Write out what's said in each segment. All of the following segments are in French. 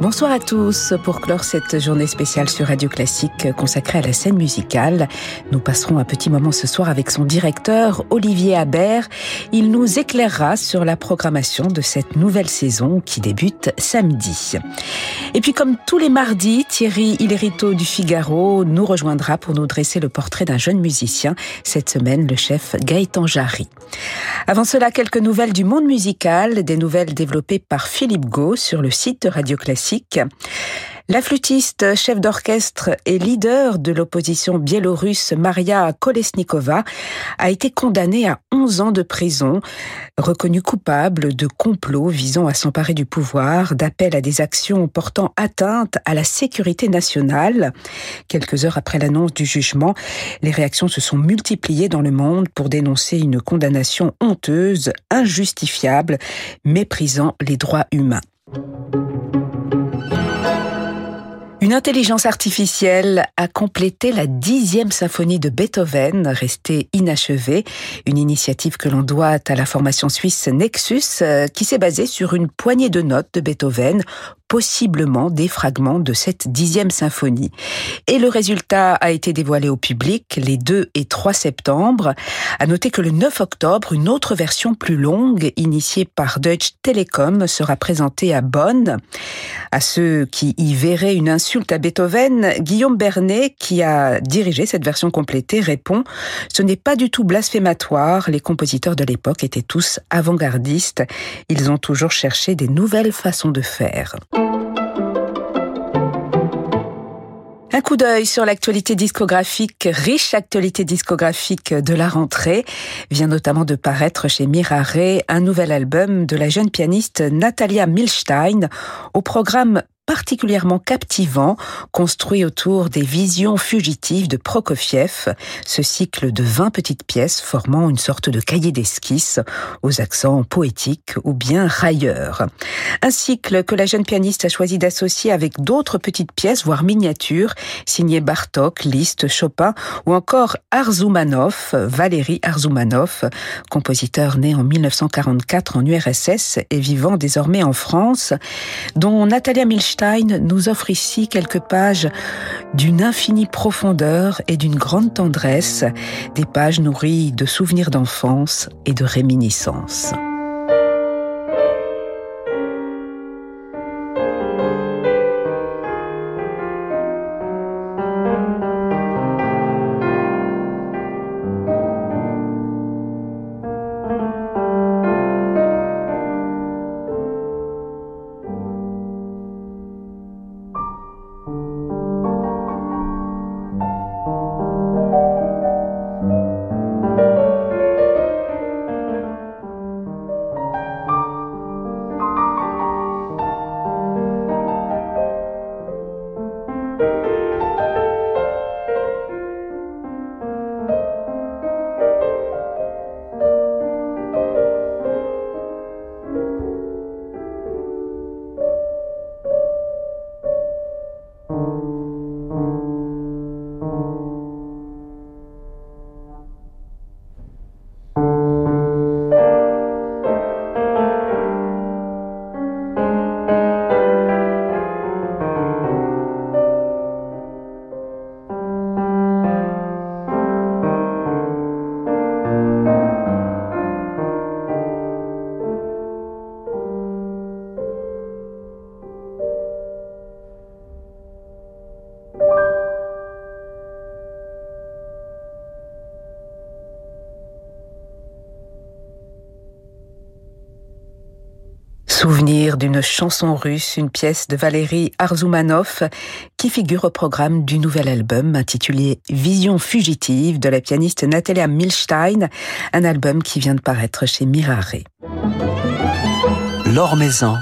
Bonsoir à tous. Pour clore cette journée spéciale sur Radio Classique consacrée à la scène musicale, nous passerons un petit moment ce soir avec son directeur, Olivier Habert. Il nous éclairera sur la programmation de cette nouvelle saison qui débute samedi. Et puis comme tous les mardis, Thierry Hillerito du Figaro nous rejoindra pour nous dresser le portrait d'un jeune musicien, cette semaine le chef Gaëtan Jarry. Avant cela, quelques nouvelles du monde musical, des nouvelles développées par Philippe Gau sur le site de Radio Classique la flûtiste, chef d'orchestre et leader de l'opposition biélorusse Maria Kolesnikova a été condamnée à 11 ans de prison, reconnue coupable de complot visant à s'emparer du pouvoir, d'appel à des actions portant atteinte à la sécurité nationale. Quelques heures après l'annonce du jugement, les réactions se sont multipliées dans le monde pour dénoncer une condamnation honteuse, injustifiable, méprisant les droits humains. Une intelligence artificielle a complété la dixième symphonie de Beethoven, restée inachevée, une initiative que l'on doit à la formation suisse Nexus, euh, qui s'est basée sur une poignée de notes de Beethoven possiblement des fragments de cette dixième symphonie. Et le résultat a été dévoilé au public les 2 et 3 septembre. À noter que le 9 octobre, une autre version plus longue, initiée par Deutsche Telekom, sera présentée à Bonn. À ceux qui y verraient une insulte à Beethoven, Guillaume Bernet, qui a dirigé cette version complétée, répond Ce n'est pas du tout blasphématoire. Les compositeurs de l'époque étaient tous avant-gardistes. Ils ont toujours cherché des nouvelles façons de faire. Un coup d'œil sur l'actualité discographique, riche actualité discographique de la rentrée, vient notamment de paraître chez Mirare un nouvel album de la jeune pianiste Natalia Milstein. Au programme particulièrement captivant, construit autour des visions fugitives de Prokofiev, ce cycle de 20 petites pièces formant une sorte de cahier d'esquisse aux accents poétiques ou bien railleurs. Un cycle que la jeune pianiste a choisi d'associer avec d'autres petites pièces, voire miniatures, signées Bartok, Liszt, Chopin ou encore Arzoumanov, Valérie Arzoumanov, compositeur né en 1944 en URSS et vivant désormais en France, dont Natalia Milstein nous offre ici quelques pages d'une infinie profondeur et d'une grande tendresse, des pages nourries de souvenirs d'enfance et de réminiscences. Chanson russe, une pièce de Valérie Arzoumanov qui figure au programme du nouvel album intitulé Vision fugitive de la pianiste Natalia Milstein, un album qui vient de paraître chez Mirare. L'Or Maison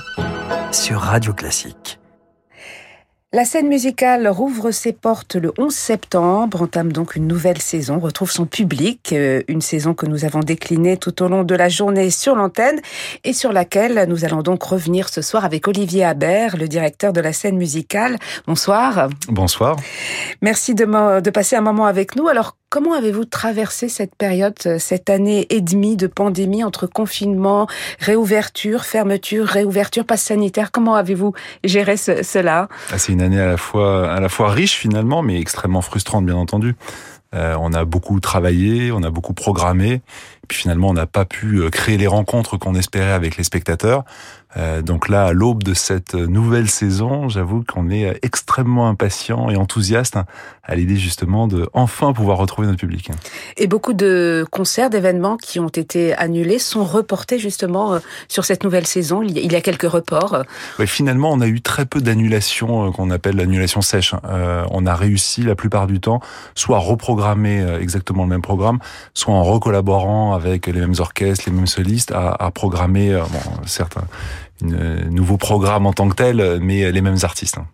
sur Radio Classique. La scène musicale rouvre ses portes le 11 septembre, entame donc une nouvelle saison, retrouve son public, euh, une saison que nous avons déclinée tout au long de la journée sur l'antenne et sur laquelle nous allons donc revenir ce soir avec Olivier Habert, le directeur de la scène musicale. Bonsoir. Bonsoir. Merci de, de passer un moment avec nous. Alors, Comment avez-vous traversé cette période, cette année et demie de pandémie entre confinement, réouverture, fermeture, réouverture, passe sanitaire? Comment avez-vous géré cela? Ah, C'est une année à la fois riche finalement, mais extrêmement frustrante bien entendu. Euh, on a beaucoup travaillé, on a beaucoup programmé, puis finalement on n'a pas pu euh, créer les rencontres qu'on espérait avec les spectateurs. Euh, donc là, à l'aube de cette nouvelle saison, j'avoue qu'on est extrêmement impatient et enthousiaste à l'idée justement de enfin pouvoir retrouver notre public. Et beaucoup de concerts, d'événements qui ont été annulés sont reportés justement euh, sur cette nouvelle saison. Il y a quelques reports. Oui, finalement, on a eu très peu d'annulations euh, qu'on appelle l'annulation sèche. on a réussi la plupart du temps soit à reprogrammer exactement le même programme, soit en recollaborant avec les mêmes orchestres, les mêmes solistes, à, à programmer, bon, certes, un nouveau programme en tant que tel, mais les mêmes artistes. Hein.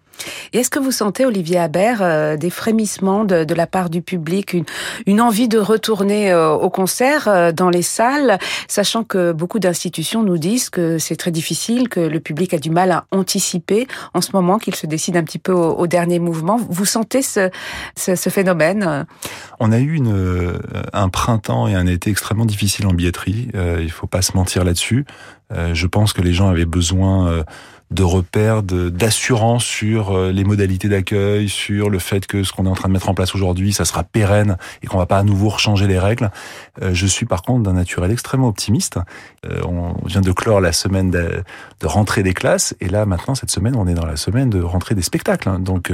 Et est-ce que vous sentez, Olivier Habert, euh, des frémissements de, la part du public, une, envie de retourner euh, au concert euh, dans les salles, sachant que beaucoup d'institutions nous disent que c'est très difficile, que le public a du mal à anticiper en ce moment, qu'il se décide un petit peu au, dernier mouvement. Vous sentez ce, phénomène? On a eu une, un printemps et un été extrêmement difficiles en billetterie. il faut pas se mentir là-dessus. je pense que les gens avaient besoin de repères, d'assurance sur euh, les modalités d'accueil, sur le fait que ce qu'on est en train de mettre en place aujourd'hui, ça sera pérenne et qu'on va pas à nouveau changer les règles. Euh, je suis par contre d'un naturel extrêmement optimiste. Euh, on vient de clore la semaine de, rentrée des classes et là maintenant cette semaine on est dans la semaine de rentrée des spectacles. Hein. Donc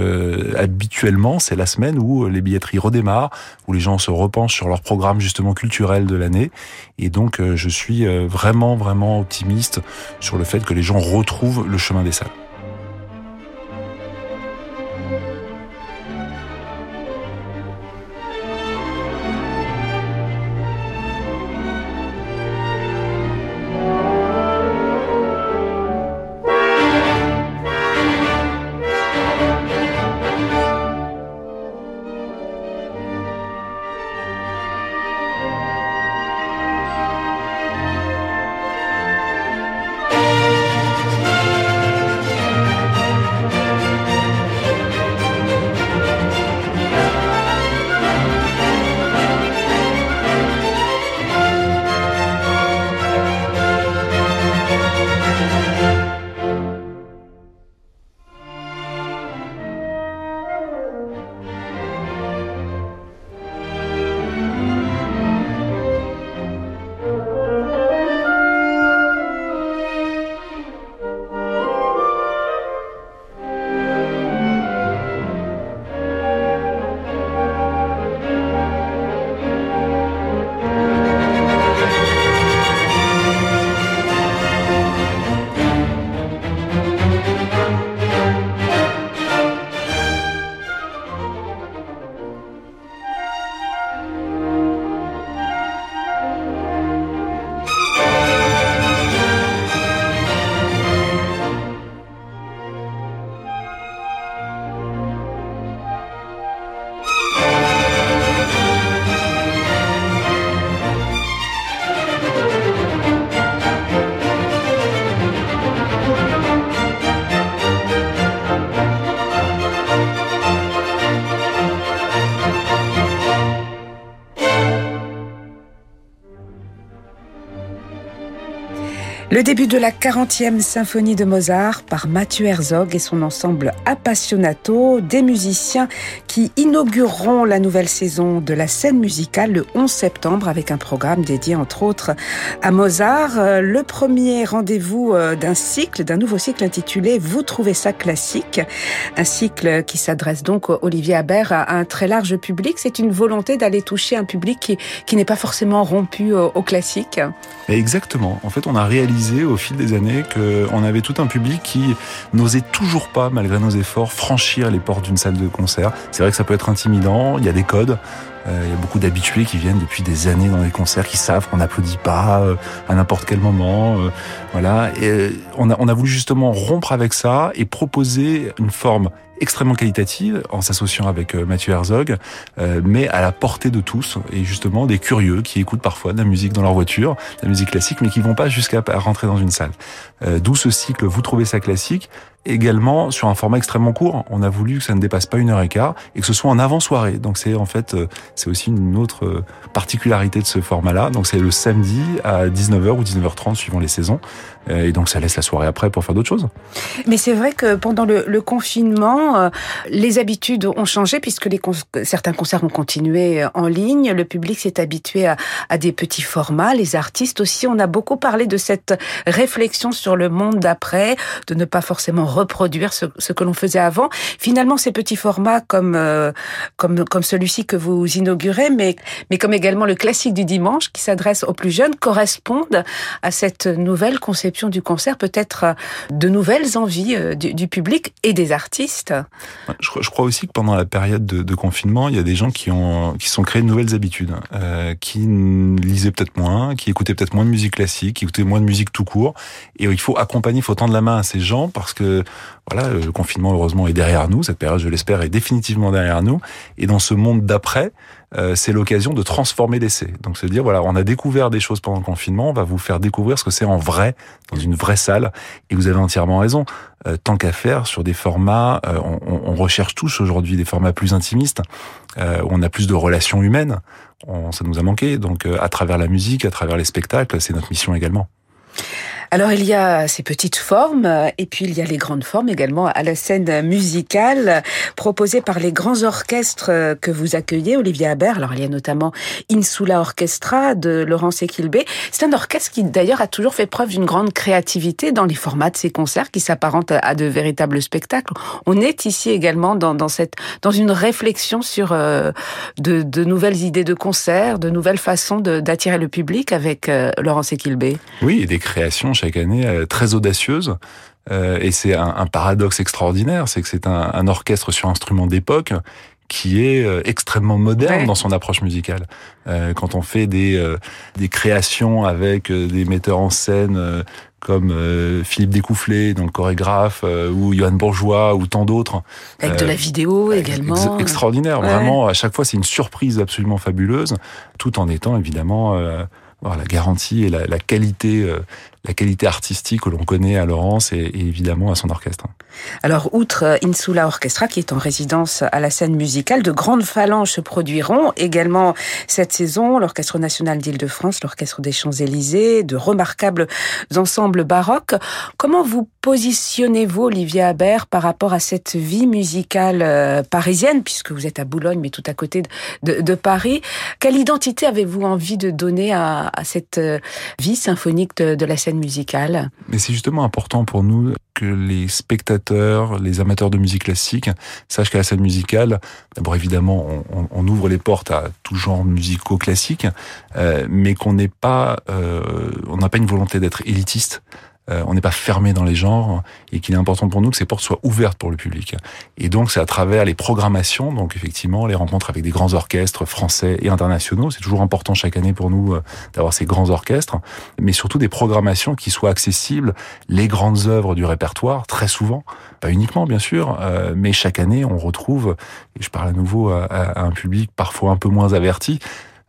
habituellement c'est la semaine où les billetteries redémarrent, où les gens se repensent sur leur programme justement culturel de l'année et donc je suis vraiment vraiment optimiste sur le fait que les gens retrouvent le chemin des salles. Le début de la 40e symphonie de Mozart par Mathieu Herzog et son ensemble Appassionato, des musiciens qui inaugureront la nouvelle saison de la scène musicale le 11 septembre avec un programme dédié entre autres à Mozart. Euh, le premier rendez-vous euh, d'un cycle, d'un nouveau cycle intitulé Vous trouvez ça classique, un cycle qui s'adresse donc Olivier Habert à un très large public. C'est une volonté d'aller toucher un public qui, qui n'est pas forcément rompu au, au classique. Exactement. En fait, on a réalisé au fil des années qu'on avait tout un public qui n'osait toujours pas, malgré nos efforts, franchir les portes d'une salle de concert. C'est vrai que ça peut être intimidant, il y a des codes. Euh, il y a beaucoup d'habitués qui viennent depuis des années dans les concerts, qui savent qu'on n'applaudit pas euh, à n'importe quel moment. Euh, voilà. Et on a, on a voulu justement rompre avec ça et proposer une forme extrêmement qualitative en s'associant avec euh, Mathieu Herzog, euh, mais à la portée de tous et justement des curieux qui écoutent parfois de la musique dans leur voiture, de la musique classique, mais qui vont pas jusqu'à rentrer dans une salle. Euh, d'où ce cycle Vous trouvez ça classique? Également sur un format extrêmement court. On a voulu que ça ne dépasse pas une heure et quart et que ce soit en avant-soirée. Donc c'est en fait, euh, c'est aussi une autre euh, particularité de ce format-là. Donc c'est le samedi à 19h ou 19h30 suivant les saisons. Euh, et donc ça laisse la soirée après pour faire d'autres choses. Mais c'est vrai que pendant le, confinement, les habitudes ont changé puisque certains concerts ont continué en ligne. Le public s'est habitué à, des petits formats. Les artistes aussi. On a beaucoup parlé de cette réflexion sur le monde d'après, de ne pas forcément reproduire ce, que l'on faisait avant. Finalement, ces petits formats comme euh, comme comme celui-ci que vous inaugurez, mais mais comme également le classique du dimanche qui s'adresse aux plus jeunes, correspondent à cette nouvelle conception du concert, peut-être euh, de nouvelles envies euh, du, public et des artistes. Je, crois aussi que pendant la période de, confinement, il y a des gens qui ont qui sont créés de nouvelles habitudes, euh, qui lisaient peut-être moins, qui écoutaient peut-être moins de musique classique, qui écoutaient moins de musique tout court, et il faut accompagner, il faut tendre la main à ces gens parce que voilà, le confinement heureusement est derrière nous, cette période, je l'espère, est définitivement derrière nous. Et dans ce monde d'après, euh, c'est l'occasion de transformer l'essai. Donc se dire voilà, on a découvert des choses pendant le confinement, on va vous faire découvrir ce que c'est en vrai dans une vraie salle. Et vous avez entièrement raison. Euh, tant qu'à faire sur des formats, euh, on, on, recherche tous aujourd'hui des formats plus intimistes, euh, où on a plus de relations humaines. On, ça nous a manqué. Donc à travers la musique, à travers les spectacles, c'est notre mission également. Alors il y a ces petites formes et puis il y a les grandes formes également à la scène musicale proposée par les grands orchestres que vous accueillez, Olivier Habert. Alors il y a notamment Insula Orchestra de Laurence Equilbé. C'est un orchestre qui d'ailleurs a toujours fait preuve d'une grande créativité dans les formats de ses concerts qui s'apparentent à de véritables spectacles. On est ici également dans, dans cette dans une réflexion sur euh, de, de, nouvelles idées de concerts, de nouvelles façons d'attirer le public avec euh, Laurence Equilbé. Oui, des créations chaque année euh, très audacieuse. Euh, et c'est un, un, paradoxe extraordinaire, c'est que c'est un, un, orchestre sur instrument d'époque qui est euh, extrêmement moderne ouais. dans son approche musicale. Euh, quand on fait des, euh, des créations avec des metteurs en scène comme Philippe Découfflé, donc chorégraphe, ou Johan Bourgeois, ou tant d'autres. Avec de la vidéo également. Ex extraordinaire, ouais. vraiment. À chaque fois, c'est une surprise absolument fabuleuse, tout en étant évidemment la garantie et la, la qualité la qualité artistique que l'on connaît à Laurence et, évidemment à son orchestre. Alors, outre Insula Orchestra, qui est en résidence à la scène musicale, de grandes phalanges se produiront également cette saison. L'Orchestre national d'Île-de-France, l'Orchestre des Champs-Élysées, de remarquables ensembles baroques. Comment vous positionnez-vous, Olivier Habert, par rapport à cette vie musicale euh, parisienne, puisque vous êtes à Boulogne, mais tout à côté de, Paris? Quelle identité avez-vous envie de donner à, à cette euh, vie symphonique de, de la scène musicale? Mais c'est justement important pour nous que les spectateurs, les amateurs de musique classique sachent qu'à la scène musicale, d'abord évidemment, on, ouvre les portes à tout genre musicaux classiques, euh, mais qu'on n'est pas, euh, on n'a pas une volonté d'être élitiste. Euh, on n'est pas fermé dans les genres et qu'il est important pour nous que ces portes soient ouvertes pour le public. Et donc c'est à travers les programmations, donc effectivement les rencontres avec des grands orchestres français et internationaux. C'est toujours important chaque année pour nous euh, d'avoir ces grands orchestres, mais surtout des programmations qui soient accessibles, les grandes œuvres du répertoire très souvent, pas uniquement bien sûr, euh, mais chaque année on retrouve, et je parle à nouveau à, à un public parfois un peu moins averti,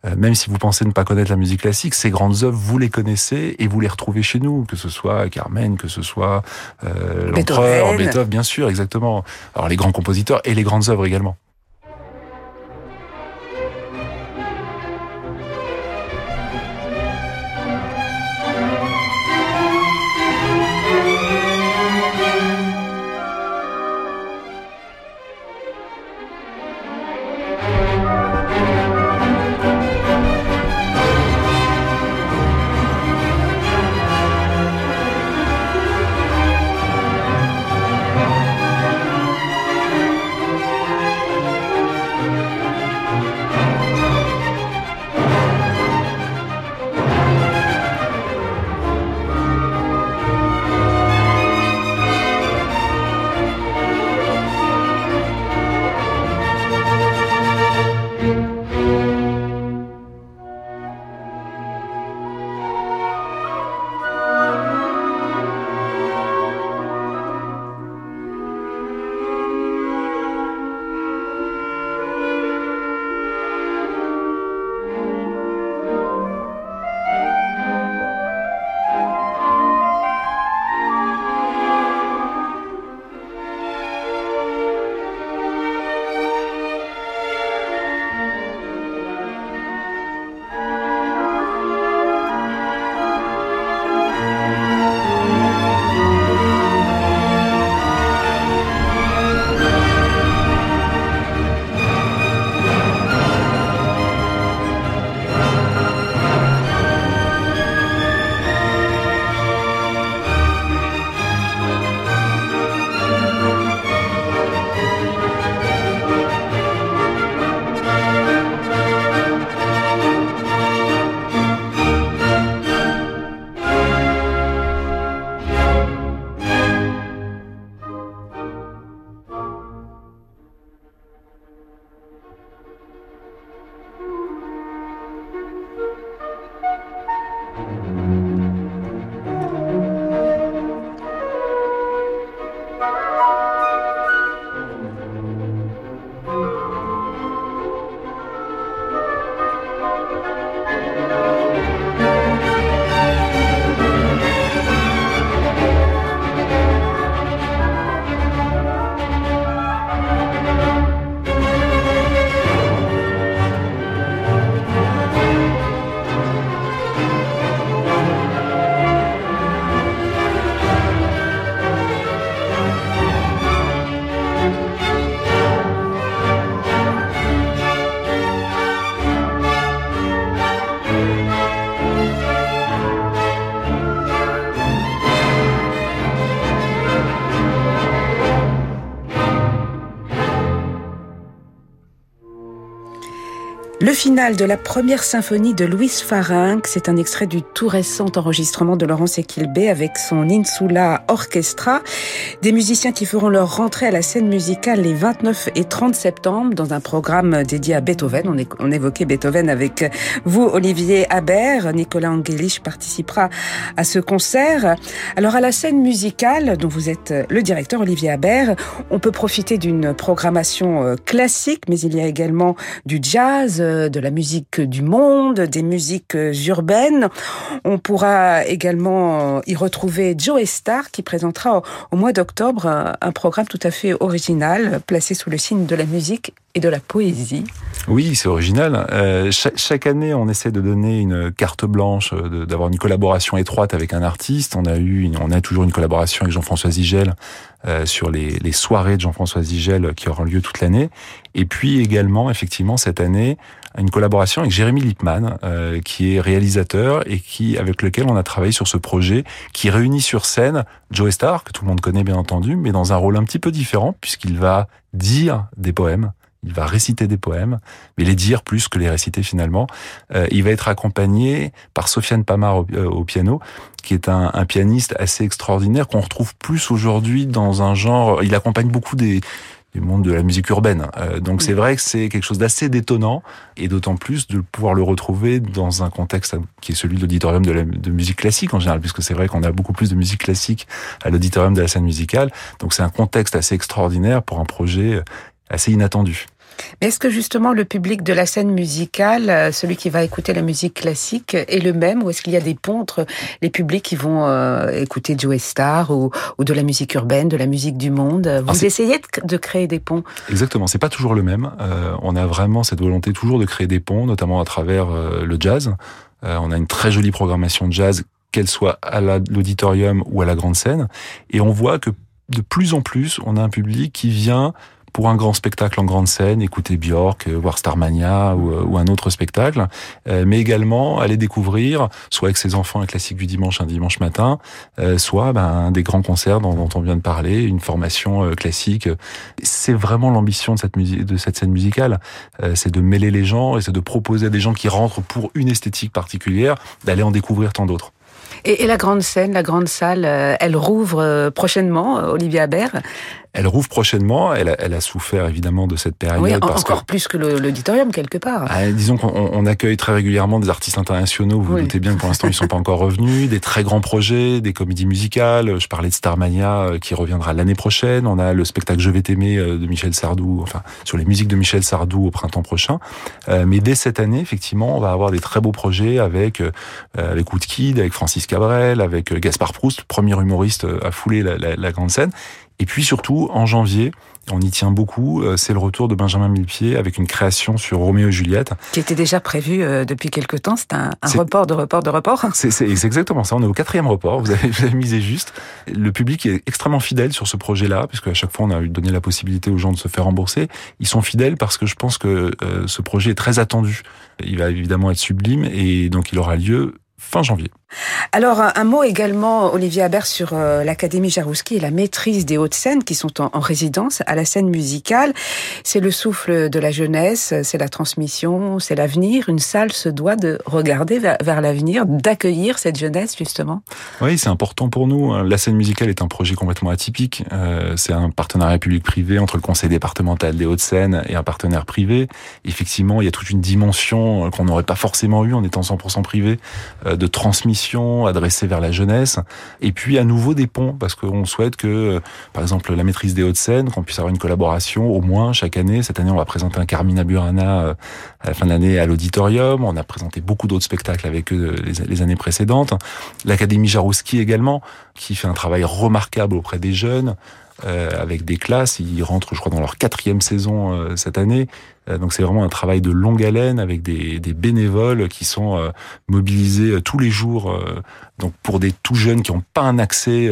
euh, même si vous pensez ne pas connaître la musique classique, ces grandes œuvres, vous les connaissez et vous les retrouvez chez nous, que ce soit Carmen, que ce soit euh, l'Empereur, Beethoven, bien sûr, exactement. Alors les grands compositeurs et les grandes œuvres également. Le final de la première symphonie de Louis Farinck, c'est un extrait du tout récent enregistrement de Laurence Equilbé avec son Insula Orchestra. Des musiciens qui feront leur rentrée à la scène musicale les 29 et 30 septembre dans un programme dédié à Beethoven. On, évoquait Beethoven avec vous, Olivier Habert. Nicolas Angelich participera à ce concert. Alors à la scène musicale, dont vous êtes le directeur, Olivier Habert, on peut profiter d'une programmation euh, classique, mais il y a également du jazz, de la musique du monde, des musiques urbaines. On pourra également y retrouver Joe Star qui présentera au mois d'octobre un programme tout à fait original placé sous le signe de la musique et de la poésie. Oui, c'est original. Euh, chaque, année, on essaie de donner une carte blanche, d'avoir une collaboration étroite avec un artiste. On a eu, on a toujours une collaboration avec Jean-François Zigel euh, sur les, soirées de Jean-François Zigel qui auront lieu toute l'année. Et puis également, effectivement, cette année, une collaboration avec Jérémy Lippmann, euh, qui est réalisateur et qui avec lequel on a travaillé sur ce projet qui réunit sur scène Joe Star, que tout le monde connaît bien entendu, mais dans un rôle un petit peu différent puisqu'il va dire des poèmes il va réciter des poèmes, mais les dire plus que les réciter finalement. Euh, il va être accompagné par Sofiane Pamar au, euh, piano, qui est un, un pianiste assez extraordinaire qu'on retrouve plus aujourd'hui dans un genre. Il accompagne beaucoup des du monde de la musique urbaine. Euh, donc c'est vrai que c'est quelque chose d'assez détonnant et d'autant plus de pouvoir le retrouver dans un contexte qui est celui de l'auditorium de, de musique classique en général, puisque c'est vrai qu'on a beaucoup plus de musique classique à l'auditorium de la scène musicale. Donc c'est un contexte assez extraordinaire pour un projet assez inattendu. Mais est-ce que justement le public de la scène musicale, euh, celui qui va écouter la musique classique, est le même ou est-ce qu'il y a des ponts entre les publics qui vont euh, écouter Joe Star ou, ou, de la musique urbaine, de la musique du monde? Vous essayez de, créer des ponts? Exactement, c'est pas toujours le même. Euh, on a vraiment cette volonté toujours de créer des ponts, notamment à travers le jazz. on a une très jolie programmation de jazz, qu'elle soit à l'auditorium ou à la grande scène, et on voit que de plus en plus, on a un public qui vient pour un grand spectacle en grande scène, écouter Björk, euh, voir Starmania ou, euh, ou un autre spectacle, euh, mais également aller découvrir, soit avec ses enfants un classique du dimanche un dimanche matin, soit ben, des grands concerts dont, on vient de parler, une formation classique. C'est vraiment l'ambition de cette musique, de cette scène musicale, c'est de mêler les gens et c'est de proposer à des gens qui rentrent pour une esthétique particulière d'aller en découvrir tant d'autres. Et, et, la grande scène, la grande salle, elle rouvre prochainement, Olivier Habert. Elle rouvre prochainement. Elle a, elle a souffert évidemment de cette période. Oui, encore plus que l'auditorium quelque part. Ah, disons qu'on on accueille très régulièrement des artistes internationaux. Vous, vous doutez bien que pour l'instant ils sont pas encore revenus. Des très grands projets, des comédies musicales. Je parlais de Starmania euh, qui reviendra l'année prochaine. On a le spectacle Je vais t'aimer euh, de Michel Sardou, enfin sur les musiques de Michel Sardou au printemps prochain. Euh, mais dès cette année, effectivement, on va avoir des très beaux projets avec avec Woodkid, avec Francis Cabrel, avec Gaspard Proust, premier humoriste à fouler la, la, la grande scène. Et puis surtout, en janvier, on y tient beaucoup, euh, c'est le retour de Benjamin Millepied avec une création sur Roméo et Juliette. Qui était déjà prévu euh, depuis quelque temps, c'est un, report de report de report C'est exactement ça, on est au quatrième report, vous avez, vous avez, misé juste. Le public est extrêmement fidèle sur ce projet-là, puisque à chaque fois on a donné la possibilité aux gens de se faire rembourser. Ils sont fidèles parce que je pense que euh, ce projet est très attendu. Il va évidemment être sublime et donc il aura lieu fin janvier. Alors, un mot également, Olivier Habert, sur euh, l'Académie Jarouski et la maîtrise des hautes scènes qui sont en, résidence à la scène musicale. C'est le souffle de la jeunesse, c'est la transmission, c'est l'avenir. Une salle se doit de regarder vers, l'avenir, d'accueillir cette jeunesse, justement. Oui, c'est important pour nous. La scène musicale est un projet complètement atypique. Euh, c'est un partenariat public-privé entre le conseil départemental des Hauts-de-Seine et un partenaire privé. Effectivement, il y a toute une dimension qu'on n'aurait pas forcément eu en étant 100% privé euh, de transmission vers la jeunesse, et puis à nouveau des ponts, parce qu'on souhaite que, euh, par exemple, la maîtrise des Hauts-de-Seine, qu'on puisse avoir une collaboration au moins chaque année. Cette année, on va présenter un Carmina Burana euh, à la fin de l'année à l'auditorium. On a présenté beaucoup d'autres spectacles avec eux les, les années précédentes. L'Académie Jarouski également, qui fait un travail remarquable auprès des jeunes. Euh, avec des classes. Ils rentrent, je crois, dans leur quatrième saison euh, cette année. Euh, donc c'est vraiment un travail de longue haleine avec des, des bénévoles qui sont mobilisés tous les jours. donc pour des tout jeunes qui n'ont pas un accès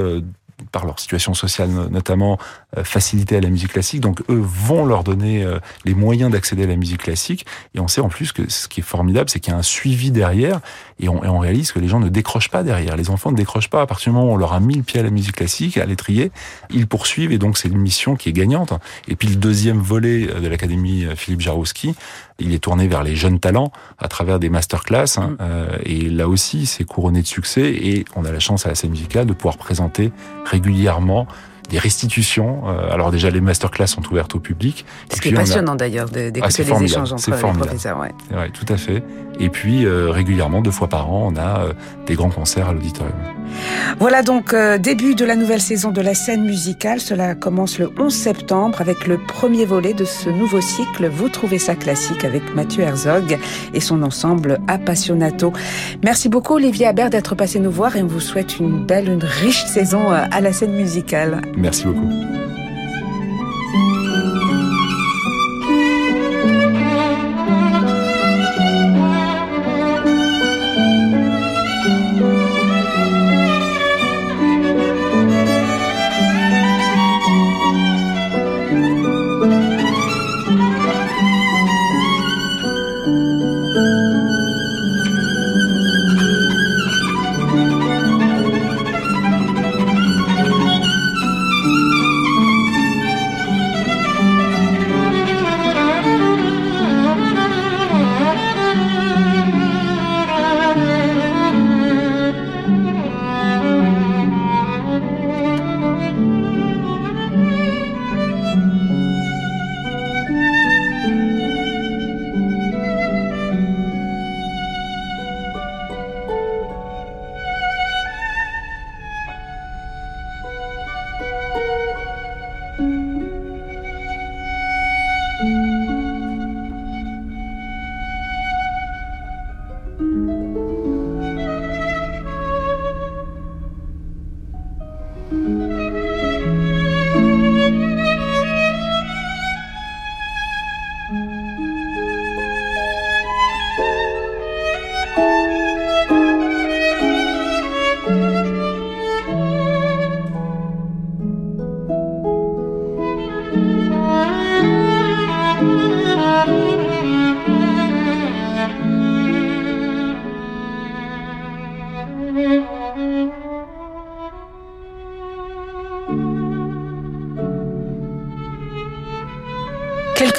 par leur situation sociale notamment, faciliter à la musique classique. Donc eux vont leur donner les moyens d'accéder à la musique classique. Et on sait en plus que ce qui est formidable, c'est qu'il y a un suivi derrière et on, et on, réalise que les gens ne décrochent pas derrière. Les enfants ne décrochent pas. À partir du moment où on leur a mis le pied à la musique classique, à l'étrier, ils poursuivent et donc c'est une mission qui est gagnante. Et puis le deuxième volet euh, de l'Académie Philippe Jarouski, il est tourné vers les jeunes talents à travers des masterclass. Hein, mm. et là aussi, c'est couronné de succès. Et on a la chance à la scène musicale de pouvoir présenter régulièrement des restitutions. Euh, alors déjà, les masterclass sont ouvertes au public. Ce qui est passionnant d'ailleurs d'écouter ah, les échanges entre les professeurs. Ouais. Ouais, tout à fait. Et puis euh, régulièrement, deux fois par an, on a euh, des grands concerts à l'auditorium. Voilà donc début de la nouvelle saison de la scène musicale. Cela commence le 11 septembre avec le premier volet de ce nouveau cycle. Vous trouvez ça classique avec Mathieu Herzog et son ensemble Appassionato. Merci beaucoup Olivier Habert d'être passé nous voir et on vous souhaite une belle, une riche saison à la scène musicale. Merci beaucoup.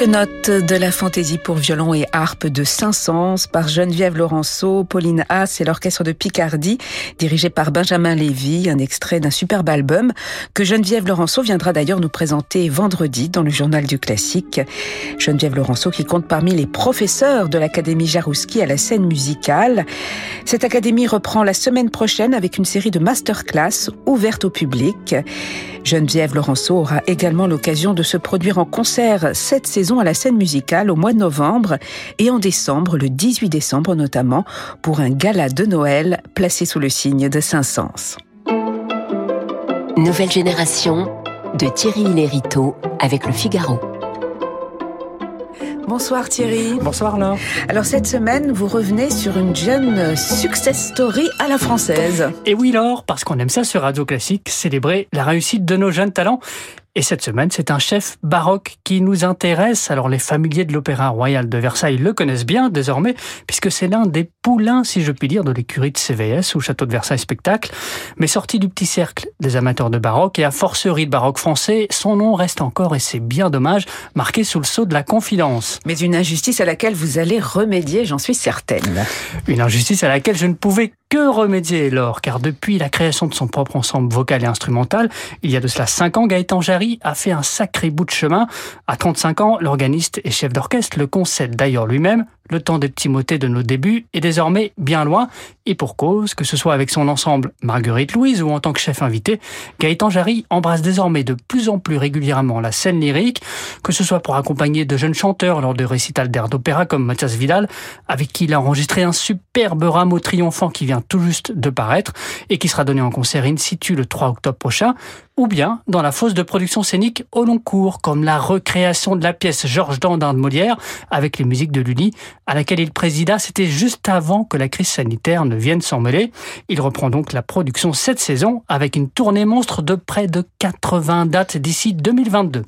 Quelques notes de la fantaisie pour violon et harpe de Saint-Saëns par Geneviève Laurenceau, Pauline Haas et l'orchestre de Picardie, dirigé par Benjamin Lévy, un extrait d'un superbe album que Geneviève Laurenceau viendra d'ailleurs nous présenter vendredi dans le journal du classique. Geneviève Laurenceau qui compte parmi les professeurs de l'Académie Jarouski à la scène musicale. Cette académie reprend la semaine prochaine avec une série de masterclass ouvertes au public. Geneviève Laurenceau aura également l'occasion de se produire en concert cette saison à la scène musicale au mois de novembre et en décembre, le 18 décembre notamment, pour un gala de Noël placé sous le signe de Saint-Saëns. Nouvelle génération de Thierry Lériteau avec le Figaro. Bonsoir Thierry. Bonsoir Laure. Alors cette semaine, vous revenez sur une jeune success story à la française. Et oui Laure, parce qu'on aime ça sur Radio Classique, célébrer la réussite de nos jeunes talents. Et cette semaine, c'est un chef baroque qui nous intéresse. Alors les familiers de l'Opéra Royal de Versailles le connaissent bien désormais, puisque c'est l'un des poulains, si je puis dire, de l'écurie de CVS ou Château de Versailles Spectacle. Mais sorti du petit cercle des amateurs de baroque et à forcerie de baroque français, son nom reste encore, et c'est bien dommage, marqué sous le sceau de la confidence. Mais une injustice à laquelle vous allez remédier, j'en suis certaine. Une injustice à laquelle je ne pouvais que remédier, Laure, car depuis la création de son propre ensemble vocal et instrumental, il y a de cela 5 ans, Gaëtan Jarry a fait un sacré bout de chemin. À 35 ans, l'organiste et chef d'orchestre le concède d'ailleurs lui-même le temps des petits motets de nos débuts est désormais bien loin, et pour cause, que ce soit avec son ensemble Marguerite Louise ou en tant que chef invité, Gaëtan Jarry embrasse désormais de plus en plus régulièrement la scène lyrique, que ce soit pour accompagner de jeunes chanteurs lors de récitals d'air d'opéra comme Mathias Vidal, avec qui il a enregistré un superbe rameau triomphant qui vient tout juste de paraître et qui sera donné en concert in situ le 3 octobre prochain, ou bien dans la fosse de production scénique au long cours, comme la recréation de la pièce Georges Dandin de Molière avec les musiques de Lully, à laquelle il présida, c'était juste avant que la crise sanitaire ne vienne s'en mêler. Il reprend donc la production cette saison avec une tournée monstre de près de 80 dates d'ici 2022.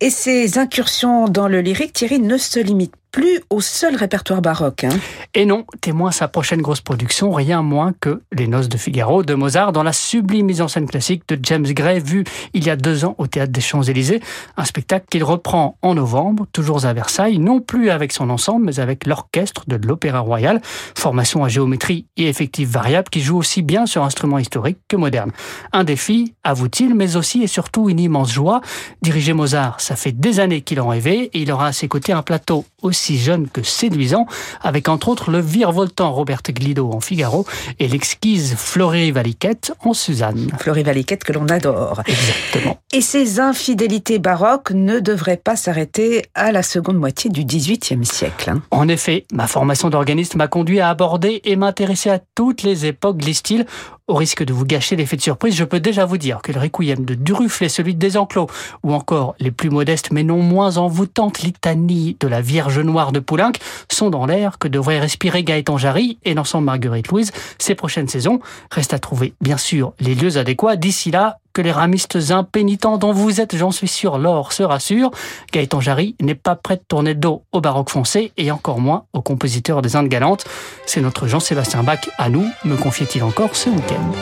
Et ces incursions dans le lyrique, Thierry, ne se limitent plus au seul répertoire baroque. Hein. Et non, témoin sa prochaine grosse production, rien moins que Les Noces de Figaro de Mozart dans la sublime mise en scène classique de James Gray, vu il y a deux ans au Théâtre des Champs-Élysées. Un spectacle qu'il reprend en novembre, toujours à Versailles, non plus avec son ensemble, mais avec l'orchestre de l'Opéra Royal, formation à géométrie et effectif variable qui joue aussi bien sur instruments historiques que modernes. Un défi, avoue-t-il, mais aussi et surtout une immense joie. Diriger Mozart, ça fait des années qu'il en rêvait et il aura à ses côtés un plateau aussi jeune que séduisant, avec entre autres le virevoltant Roberte Glido en Figaro et l'exquise Fleury Valiquette en Suzanne. Fleury Valiquette que l'on adore. Exactement. Et ces infidélités baroques ne devraient pas s'arrêter à la seconde moitié du XVIIIe siècle. Hein. En effet, ma formation d'organiste m'a conduit à aborder et m'intéresser à toutes les époques, les styles, au risque de vous gâcher l'effet de surprise, je peux déjà vous dire que le requiem de Durufle et celui de Desenclos, ou encore les plus modestes mais non moins envoûtantes litanies de la Vierge Noire de Poulenc, sont dans l'air que devrait respirer Gaëtan Jarry et l'ensemble Marguerite Louise ces prochaines saisons. Reste à trouver, bien sûr, les lieux adéquats. D'ici là, que les ramistes impénitents dont vous êtes, j'en suis sûr, l'or se rassure. Gaëtan Jarry n'est pas prêt de tourner dos au baroque foncé et encore moins au compositeur des Indes galantes. C'est notre Jean-Sébastien Bach à nous, me confiait-il encore ce week-end.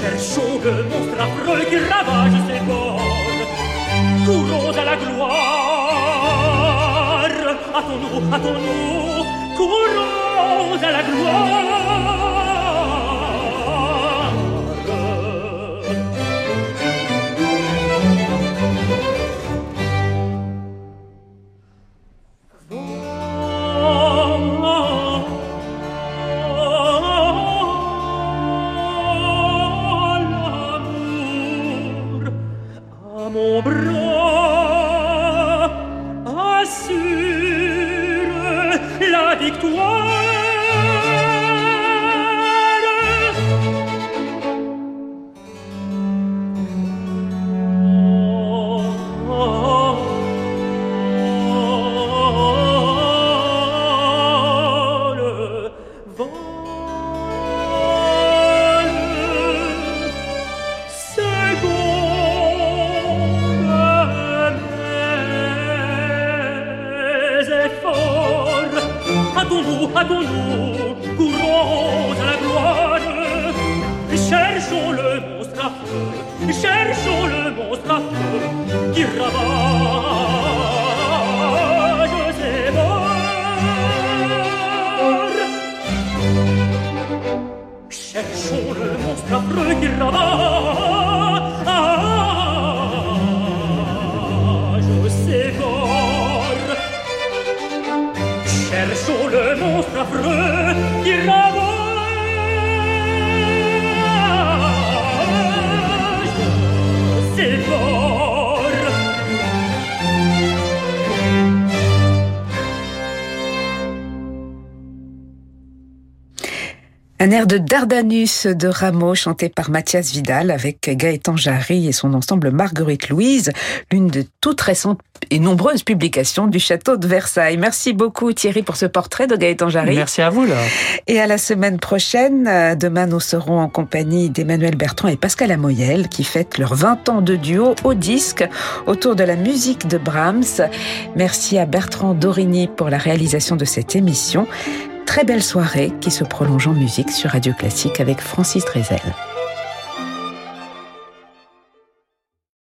Cherchons le monstre affreux qui ravage ses bords. Courons à la gloire. Hâtons-nous, hâtons-nous. Courons à la gloire. victoire. Un air de Dardanus de Rameau chanté par Mathias Vidal avec Gaëtan Jarry et son ensemble Marguerite Louise, l'une de toutes récentes et nombreuses publications du château de Versailles. Merci beaucoup Thierry pour ce portrait de Gaëtan Jarry. Merci à vous là. Et à la semaine prochaine, demain nous serons en compagnie d'Emmanuel Bertrand et Pascal Amoyel qui fêtent leurs 20 ans de duo au disque autour de la musique de Brahms. Merci à Bertrand Dorigny pour la réalisation de cette émission très belle soirée qui se prolonge en musique sur Radio Classique avec Francis Drezel.